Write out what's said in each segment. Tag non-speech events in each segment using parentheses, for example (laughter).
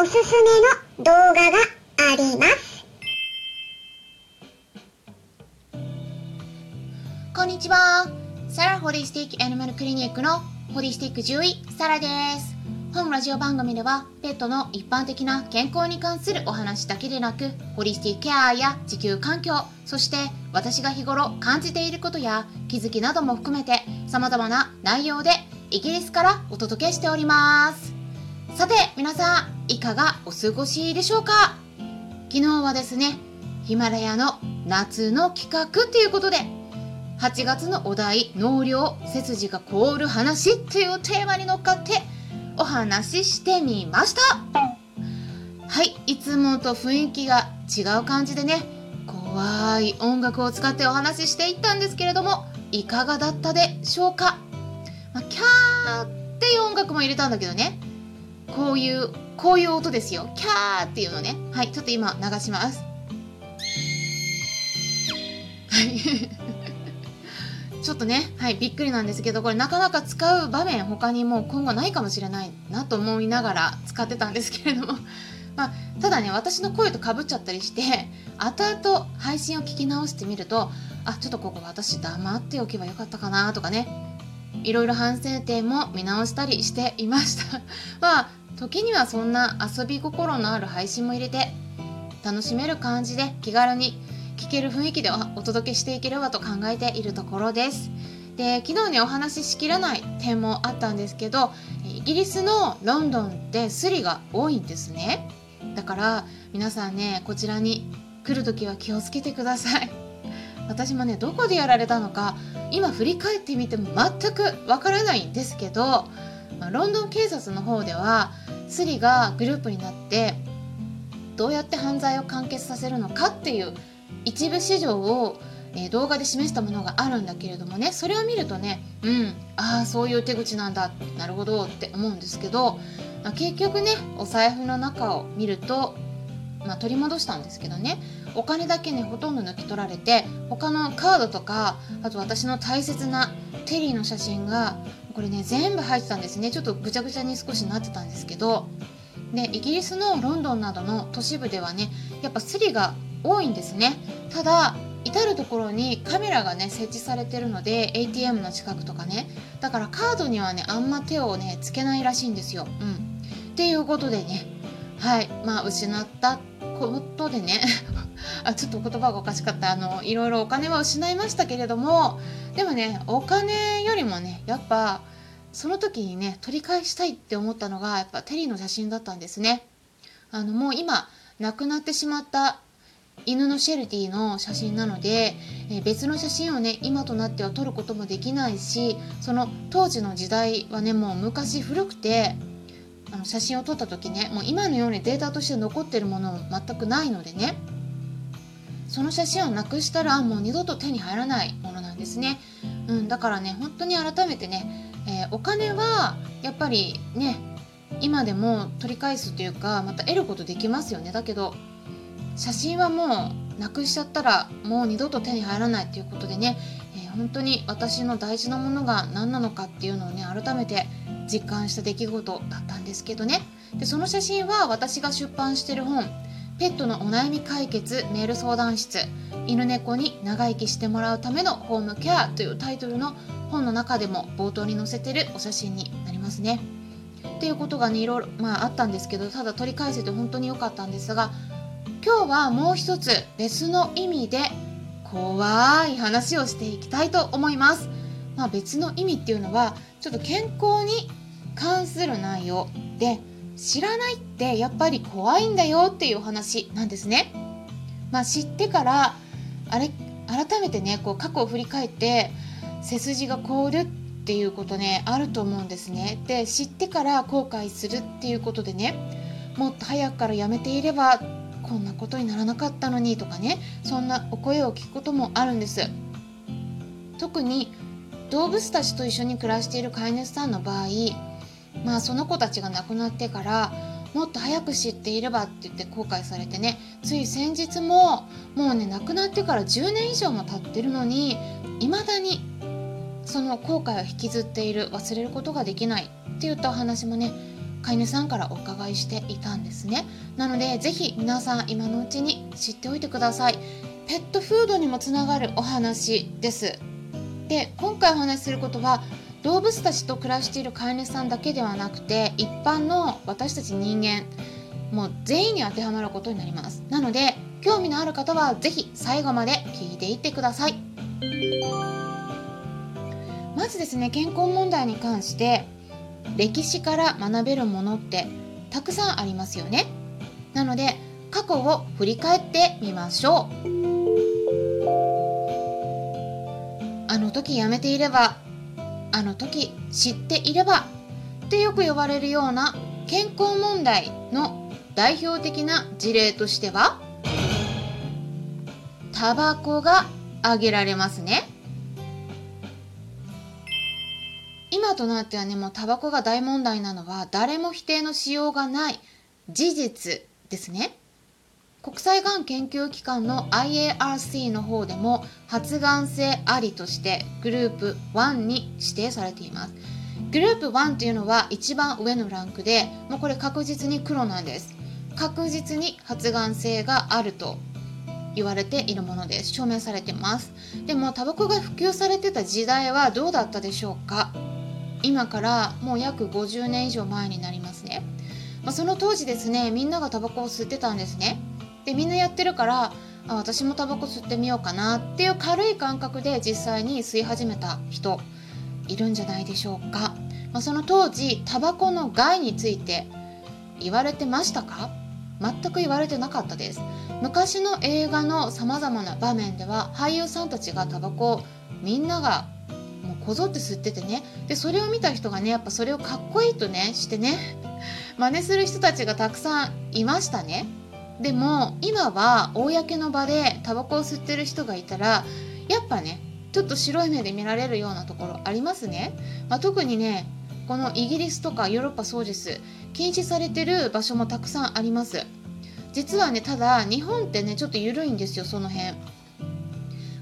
おすすめの動画があります。こんにちは。サラホリスティックアニマルクリニックのホリスティック獣医、サラです。本ラジオ番組では、ペットの一般的な健康に関するお話だけでなく、ホリスティックケアや地球環境、そして私が日頃感じていることや気づきなども含めて、様々な内容でイギリスからお届けしております。さて、皆さん、いかがお過ごしでしょうか？昨日はですね、ヒマラヤの夏の企画ということで、8月のお題納涼背筋が凍る話というテーマに乗っかってお話ししてみました。はいいつもと雰囲気が違う感じでね怖い音楽を使ってお話ししていったんですけれどもいかがだったでしょうか、まあ、キャーっていう音楽も入れたんだけどねこういうこういう音ですよ。キャーっていうのね。はいちょっと今流します。はい。(laughs) ちょっとね、はい、びっくりなんですけど、これなかなか使う場面、他にもう今後ないかもしれないなと思いながら使ってたんですけれども、(laughs) まあ、ただね、私の声とかぶっちゃったりして、後々配信を聞き直してみると、あ、ちょっとここ私黙っておけばよかったかなとかね、いろいろ反省点も見直したりしていました。(laughs) まあ、時にはそんな遊び心のある配信も入れて、楽しめる感じで気軽に聞ける雰囲気でお届けしていければと考えているところです。で昨日ねお話ししきれない点もあったんですけどイギリスのロンドンってスリが多いんですねだから皆さんねこちらに来る時は気をつけてください私もねどこでやられたのか今振り返ってみても全くわからないんですけどロンドン警察の方ではスリがグループになってどうやって犯罪を完結させるのかっていう一部始終を、え、動画で示したものがあるんだけれどもねそれを見るとねうんああそういう手口なんだなるほどって思うんですけど、まあ、結局ねお財布の中を見ると、まあ、取り戻したんですけどねお金だけねほとんど抜き取られて他のカードとかあと私の大切なテリーの写真がこれね全部入ってたんですね。ちょっとぐちゃぐちゃに少しなってたんですけど。でイギリスのロンドンなどの都市部ではねやっぱスリが多いんですね。ただ至る所にカメラがね設置されてるので ATM の近くとかね。だからカードにはねあんま手をねつけないらしいんですよ。うん、っていうことでね。はい。まあ失ったことでね。(laughs) あちょっと言葉がおかしかったあのいろいろお金は失いましたけれどもでもねお金よりもねやっぱその時にね取り返したいって思ったのがやっぱテリーの写真だったんですね。あのもう今亡くなってしまった犬のシェルティの写真なので、え、別の写真をね今となっては撮ることもできないしその当時の時代はねもう昔古くてあの写真を撮った時ねもう今のようにデータとして残ってるものも全くないのでねその写真をなくしたらもう二度と手に入らないものなんですね、うん、だからね本当に改めてね、えー、お金はやっぱりね今でも取り返すというかまた得ることできますよね。だけど写真はもうなくしちゃったらもう二度と手に入らないということでね、えー、本当に私の大事なものが何なのかっていうのをね改めて実感した出来事だったんですけどね。でその写真は私が出版してる本「ペットのお悩み解決メール相談室犬猫に長生きしてもらうためのホームケア」というタイトルの本の中でも冒頭に載せてるお写真になりますね。っていうことがねいろいろ、まあ、あったんですけどただ取り返せて本当に良かったんですが今日はもう一つ別の意味で怖い話をしていきたいと思います。まあ、別の意味っていうのはちょっと健康に関する内容で知らないってやっぱり怖いんだよっていう話なんですね。まあ、知ってからあれ改めてねこう過去を振り返って背筋が凍るっていうことねあると思うんですね。で知ってから後悔するっていうことでねもっと早くからやめていればこんなことにならなかったのにとかねそんなお声を聞くこともあるんです特に動物たちと一緒に暮らしている飼い主さんの場合まあその子たちが亡くなってからもっと早く知っていればって言って後悔されてねつい先日ももうね亡くなってから10年以上も経ってるのに未だにその後悔を引きずっている忘れることができないって言ったお話もね飼い主さんからお伺いしていたんですね。なのでぜひ皆さん今のうちに知っておいてください。ペットフードにもつながるお話です。で今回お話しすることは動物たちと暮らしている飼い主さんだけではなくて一般の私たち人間もう全員に当てはまることになります。なので興味のある方は是非最後まで聞いていってください。まずですね健康問題に関して歴史から学べるものってたくさんありますよね。なので過去を振り返ってみましょう。あの時やめていればあの時知っていればってよく呼ばれるような健康問題の代表的な事例としてはタバコが挙げられますね。今となってはねもうタバコが大問題なのは誰も否定のしようがない事実ですね。国際がん研究機関の IARC の方でも発がん性ありとしてグループ1に指定されています。グループ1というのは一番上のランクでもうこれ確実に黒なんです。確実に発がん性があると言われているものです。証明されてます。でもタバコが普及されてた時代はどうだったでしょうか。今からもう約50年以上前になりますね、まあ、その当時ですねみんながタバコを吸ってたんですね。でみんなやってるからあ私もタバコ吸ってみようかなっていう軽い感覚で実際に吸い始めた人いるんじゃないでしょうか、まあ、その当時タバコの害について言われてましたか？全く言われてなかったです。昔の映画のさまざまな場面では俳優さんたちがタバコをみんながもうこぞって吸っててね。でそれを見た人がねやっぱそれをかっこいいとねしてね真似する人たちがたくさんいましたね。でも今は公の場でタバコを吸ってる人がいたらやっぱねちょっと白い目で見られるようなところありますね、まあ、特にねこのイギリスとかヨーロッパそうです。禁止されてる場所もたくさんあります。実はねただ日本ってねちょっと緩いんですよその辺。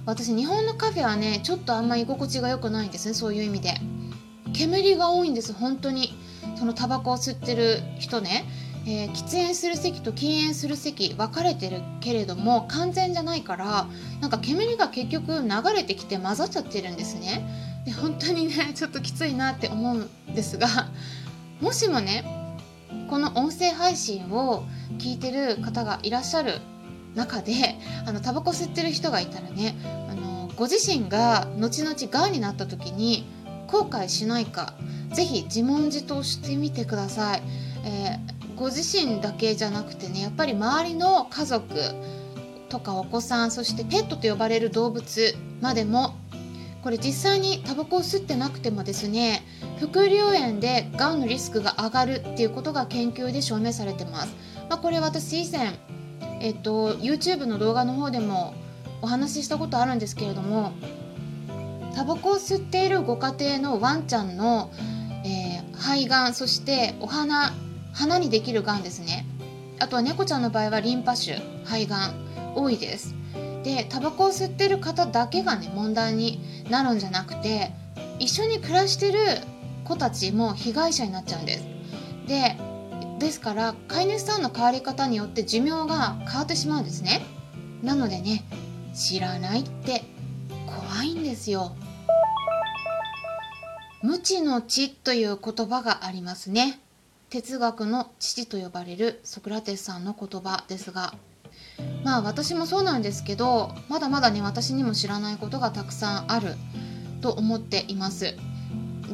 私日本のカフェはねちょっとあんま居心地が良くないんですねそういう意味で。煙が多いんです本当に。そのタバコを吸ってる人ね、えー、喫煙する席と禁煙する席分かれてるけれども完全じゃないからなんか煙が結局流れてきて混ざっちゃってるんですね。で本当にね (laughs) ちょっときついなって思うんですがもしもねこの音声配信を聞いてる方がいらっしゃる中であのタバコ吸ってる人がいたらねあのご自身が後々がんになった時に後悔しないか是非自問自答してみてください、えー、ご自身だけじゃなくてねやっぱり周りの家族とかお子さんそしてペットと呼ばれる動物までもこれ実際にタバコを吸ってなくてもですね副流炎でがんのリスクが上がるっていうことが研究で証明されてます、まあ、これ私以前、えっと、YouTube の動画の方でもお話ししたことあるんですけれどもタバコを吸っているご家庭のワンちゃんの、えー、肺がんそしてお花花にできるがんですね。あとは猫ちゃんの場合はリンパ腫肺がん多いです。でタバコを吸ってる方だけがね問題になるんじゃなくて一緒に暮らしてる子たちも被害者になっちゃうんです。でですから飼い主さんの変わり方によって寿命が変わってしまうんですね。なのでね知らないって怖いんですよ。無知の知という言葉がありますね。哲学の父と呼ばれるソクラテスさんの言葉ですがまあ私もそうなんですけどまだまだね私にも知らないことがたくさんあると思っています。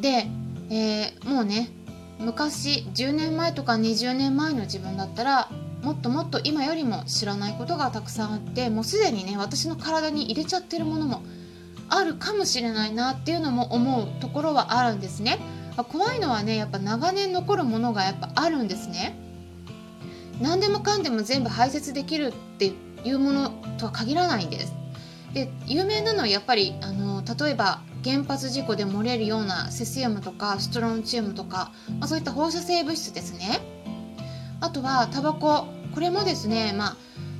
で、えー、もうね昔10年前とか20年前の自分だったらもっともっと今よりも知らないことがたくさんあってもうすでにね私の体に入れちゃってるものもあるかもしれないなっていうのも思うところはあるんですね。怖いのはねやっぱ長年残るものがやっぱあるんですね何でもかんでも全部排泄できるっていうものとは限らないんです。で有名なのはやっぱりあの例えば原発事故で漏れるようなセシウムとかストロンチウムとか、まあ、そういった放射性物質ですね。あとはタバコこれもですねまあ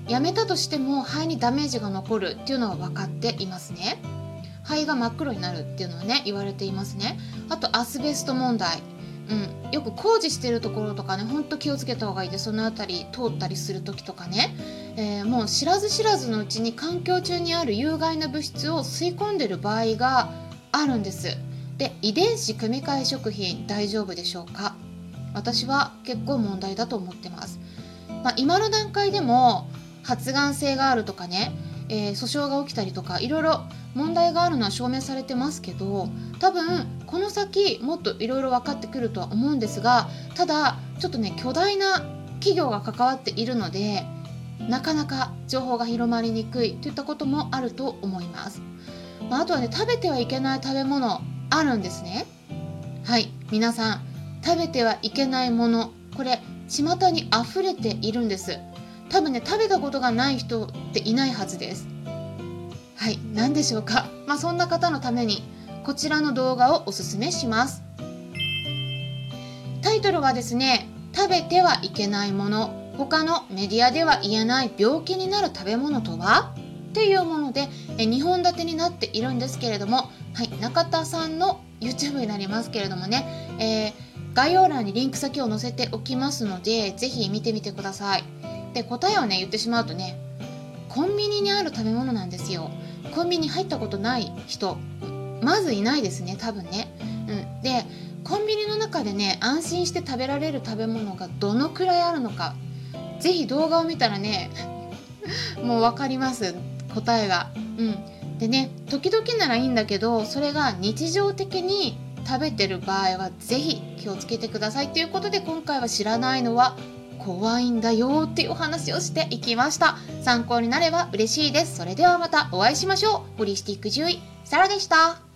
やめたとしても肺にダメージが残るっていうのは分かっていますね。肺が真っ黒になるっていうのはね言われていますね。あとアスベスト問題。うん、よく工事してるところとかねほんと気をつけた方がいいでその辺り通ったりする時とかね、えー、もう知らず知らずのうちに環境中にある有害な物質を吸い込んでる場合があるんです。で遺伝子組み換え食品大丈夫でしょうか？私は結構問題だと思ってます、まあ、今の段階でも発がん性があるとかね、えー、訴訟が起きたりとかいろいろ問題があるのは証明されてますけど多分この先もっといろいろ分かってくるとは思うんですがただちょっとね巨大な企業が関わっているのでなかなか情報が広まりにくいといったこともあると思います、まあ、あとはね食べてはいけない食べ物あるんですね。はい皆さん食べてはいけないものこれ巷に溢れているんです。多分ね食べたことがない人っていないはずです。はい何でしょうか？まあそんな方のためにこちらの動画をおすすめします。タイトルはですね食べてはいけないもの。他のメディアでは言えない病気になる食べ物とは？っていうものでえ2本立てになっているんですけれども、はい、中田さんの YouTube になりますけれどもね、えー、概要欄にリンク先を載せておきますのでぜひ見てみてください。で答えをね言ってしまうとねコンビニにある食べ物なんですよ。コンビニ入ったことない人まずいないですね多分ね、うん、でコンビニの中でね安心して食べられる食べ物がどのくらいあるのか是非動画を見たらね (laughs) もう分かります答えが。うん。でね時々ならいいんだけどそれが日常的に食べてる場合は是非気をつけてください。ということで今回は知らないのは怖いんだよっていうお話をしていきました。参考になれば嬉しいです。それではまたお会いしましょう。ホリスティック獣医サラでした。